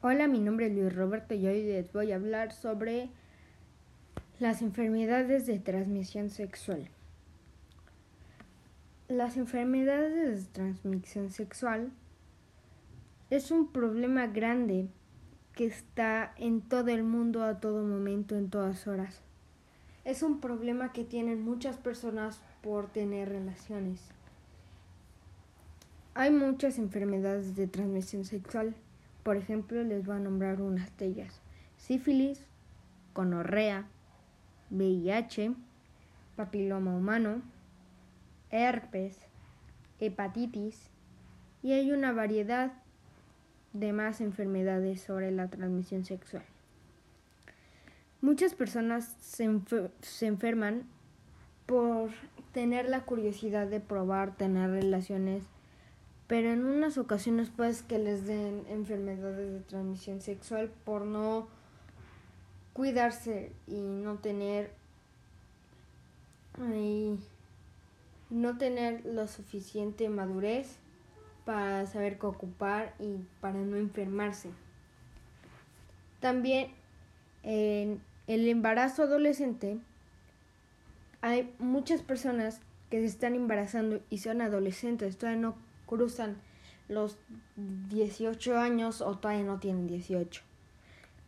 Hola, mi nombre es Luis Roberto y hoy les voy a hablar sobre las enfermedades de transmisión sexual. Las enfermedades de transmisión sexual es un problema grande que está en todo el mundo a todo momento, en todas horas. Es un problema que tienen muchas personas por tener relaciones. Hay muchas enfermedades de transmisión sexual por ejemplo, les voy a nombrar unas de ellas. Sífilis, conorrea, VIH, papiloma humano, herpes, hepatitis y hay una variedad de más enfermedades sobre la transmisión sexual. Muchas personas se, se, enferman por tener la curiosidad de probar tener relaciones pero en unas ocasiones pues que les den enfermedades de transmisión sexual por no cuidarse y no tener y no tener lo suficiente madurez para saber qué ocupar y para no enfermarse. También en el embarazo adolescente hay muchas personas que se están embarazando y son adolescentes, todavía no cruzan los 18 años o todavía no tienen 18.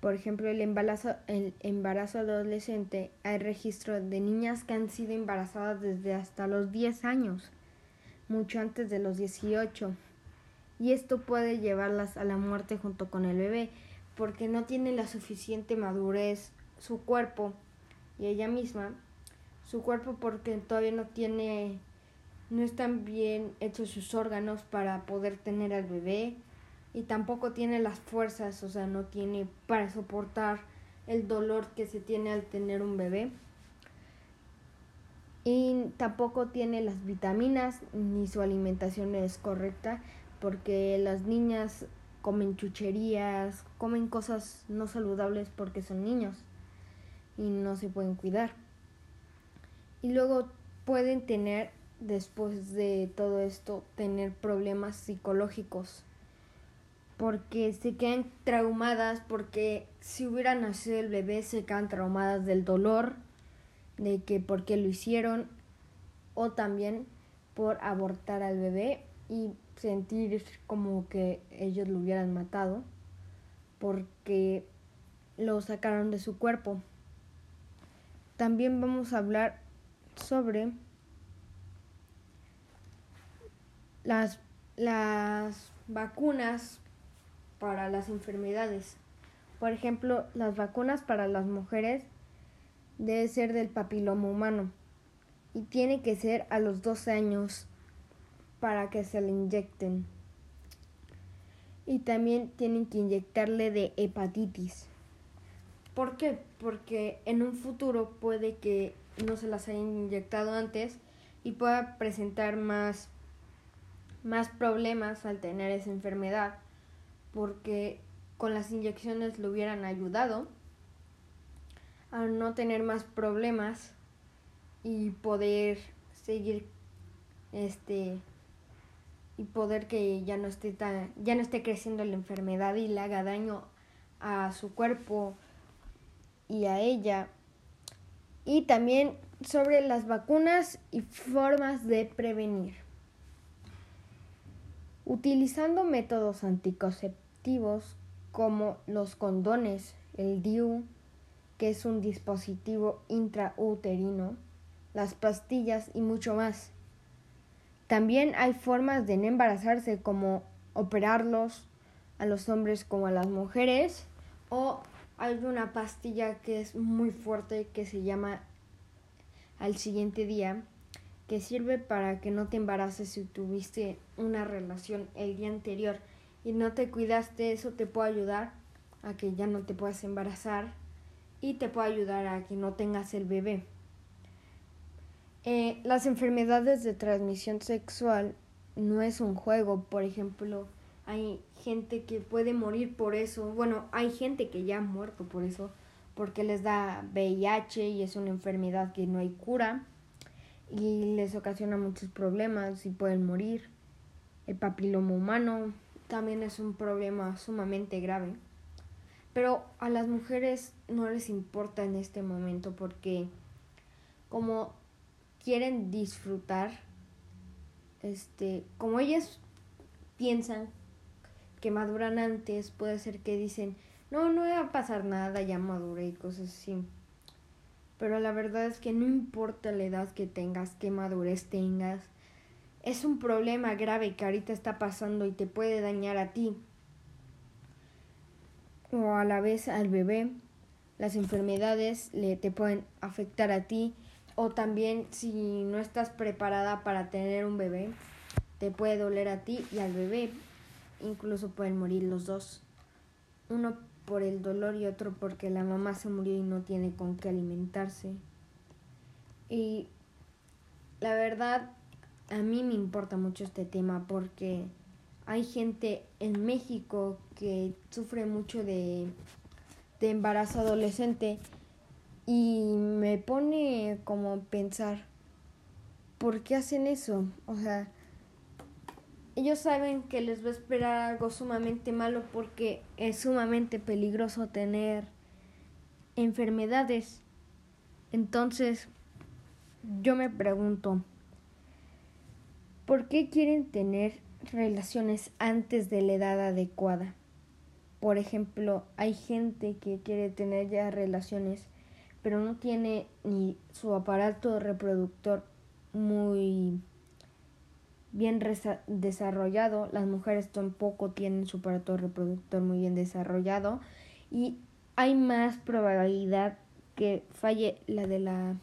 Por ejemplo, el embarazo, el embarazo adolescente, hay registro de niñas que han sido embarazadas desde hasta los 10 años, mucho antes de los 18. Y esto puede llevarlas a la muerte junto con el bebé, porque no tiene la suficiente madurez su cuerpo y ella misma, su cuerpo porque todavía no tiene no están bien hechos sus órganos para poder tener al bebé y tampoco tiene las fuerzas, o sea, no tiene para soportar el dolor que se tiene al tener un bebé. Y tampoco tiene las vitaminas ni su alimentación es correcta porque las niñas comen chucherías, comen cosas no saludables porque son niños y no se pueden cuidar. Y luego pueden tener después de todo esto tener problemas psicológicos porque se quedan traumadas porque si hubiera nacido el bebé se quedan traumadas del dolor de que por qué lo hicieron o también por abortar al bebé y sentir como que ellos lo hubieran matado porque lo sacaron de su cuerpo. También vamos a hablar sobre las, las vacunas para las enfermedades. Por ejemplo, las vacunas para las mujeres debe ser del papiloma humano y tiene que ser a los 12 años para que se le inyecten. Y también tienen que inyectarle de hepatitis. ¿Por qué? Porque en un futuro puede que no se las hayan inyectado antes y pueda presentar más más problemas al tener esa enfermedad porque con las inyecciones le hubieran ayudado a no tener más problemas y poder seguir este y poder que ya no esté tan, ya no esté creciendo la enfermedad y le haga daño a su cuerpo y a ella. Y también sobre las vacunas y formas de prevenir utilizando métodos anticonceptivos como los condones, el DIU, que es un dispositivo intrauterino, las pastillas y mucho más. También hay formas de embarazarse como operarlos a los hombres como a las mujeres o hay una pastilla que es muy fuerte que se llama al siguiente día que sirve para que no te embaraces si tuviste una relación el día anterior y no te cuidaste, eso te puede ayudar a que ya no te puedas embarazar y te puede ayudar a que no tengas el bebé. Eh, las enfermedades de transmisión sexual no es un juego, por ejemplo, hay gente que puede morir por eso, bueno, hay gente que ya ha muerto por eso, porque les da VIH y es una enfermedad que no hay cura y les ocasiona muchos problemas y pueden morir. El papiloma humano también es un problema sumamente grave Pero a las mujeres no les importa en este momento porque como quieren disfrutar, este, como ellas piensan que maduran antes, puede ser que dicen, no, no va a pasar nada, ya maduré y cosas así. Pero la verdad es que no importa la edad que tengas, qué madurez tengas, es un problema grave que ahorita está pasando y te puede dañar a ti o a la vez al bebé. Las enfermedades le te pueden afectar a ti o también si no estás preparada para tener un bebé, te puede doler a ti y al bebé. Incluso pueden morir los dos. Uno por el dolor y otro porque la mamá se murió y no tiene con qué alimentarse. Y la verdad, a mí me importa mucho este tema porque hay gente en México que sufre mucho de, de embarazo adolescente y me pone como pensar, ¿por qué hacen eso? O sea, ellos saben que les va a esperar algo sumamente malo porque es sumamente peligroso tener enfermedades. Entonces, yo me pregunto, ¿por qué quieren tener relaciones antes de la edad adecuada? Por ejemplo, hay gente que quiere tener ya relaciones, pero no tiene ni su aparato reproductor muy bien desarrollado, las mujeres tampoco tienen su aparato reproductor muy bien desarrollado y hay más probabilidad que falle la de la,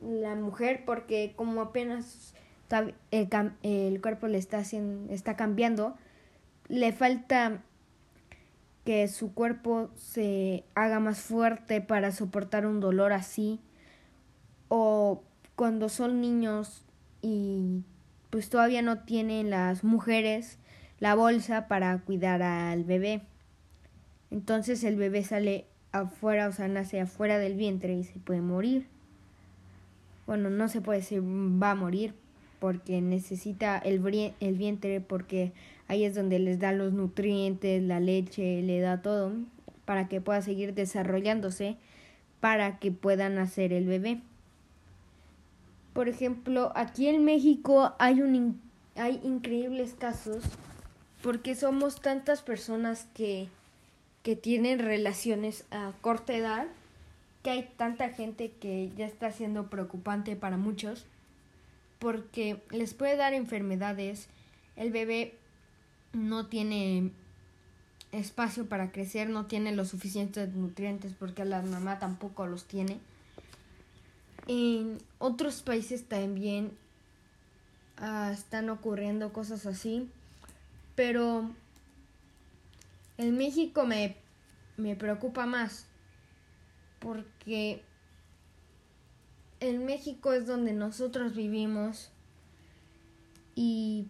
la mujer porque como apenas el, el cuerpo le está, haciendo, está cambiando, le falta que su cuerpo se haga más fuerte para soportar un dolor así o cuando son niños y pues todavía no tienen las mujeres la bolsa para cuidar al bebé. Entonces el bebé sale afuera, o sea, nace afuera del vientre y se puede morir. Bueno, no se puede decir va a morir porque necesita el, el vientre porque ahí es donde les da los nutrientes, la leche, le da todo para que pueda seguir desarrollándose para que puedan hacer el bebé. Por ejemplo, aquí en México hay, un, hay increíbles casos porque somos tantas personas que, que tienen relaciones a corta edad que hay tanta gente que ya está siendo preocupante para muchos porque les puede dar enfermedades. El bebé no tiene espacio para crecer, no tiene los suficientes nutrientes porque la mamá tampoco los tiene. En otros países también ah, están ocurriendo cosas así, pero en México me, me preocupa más porque en México es donde nosotros vivimos y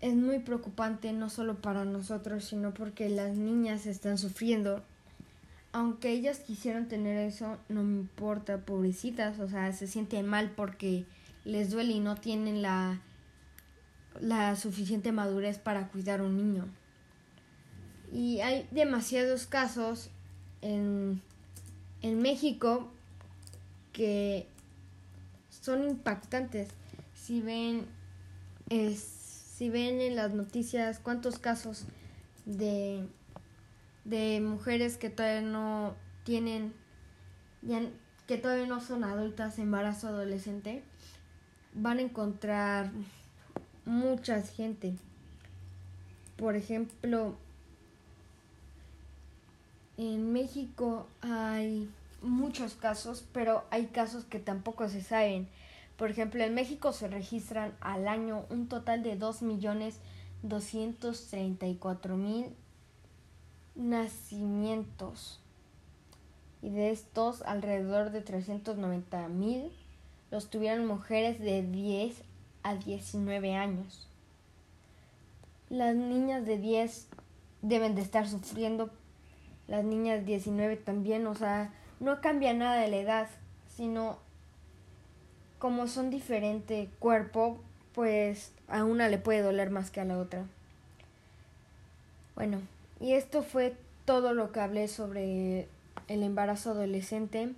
es muy preocupante no solo para nosotros, sino porque las niñas están sufriendo aunque ellas quisieran tener eso, no me importa, pobrecitas, o sea, se sienten mal porque les duele y no tienen la, la suficiente madurez para cuidar a un niño. Y hay demasiados casos en, en México que son impactantes. Si ven, es, si ven en las noticias cuántos casos de de mujeres que todavía no tienen, que todavía no son adultas, embarazo adolescente, van a encontrar mucha gente. Por ejemplo, en México hay muchos casos, pero hay casos que tampoco se saben. Por ejemplo, en México se registran al año un total de 2.234.000 nacimientos y de estos alrededor de 390 mil los tuvieron mujeres de 10 a 19 años. Las niñas de 10 deben de estar sufriendo, las niñas de 19 también, o sea, no cambia nada de la edad, sino como son diferente cuerpo, pues a una le puede doler más que a la otra. Bueno, y esto fue todo lo que hablé sobre el embarazo adolescente.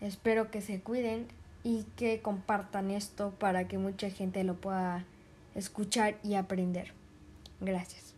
Espero que se cuiden y que compartan esto para que mucha gente lo pueda escuchar y aprender. Gracias.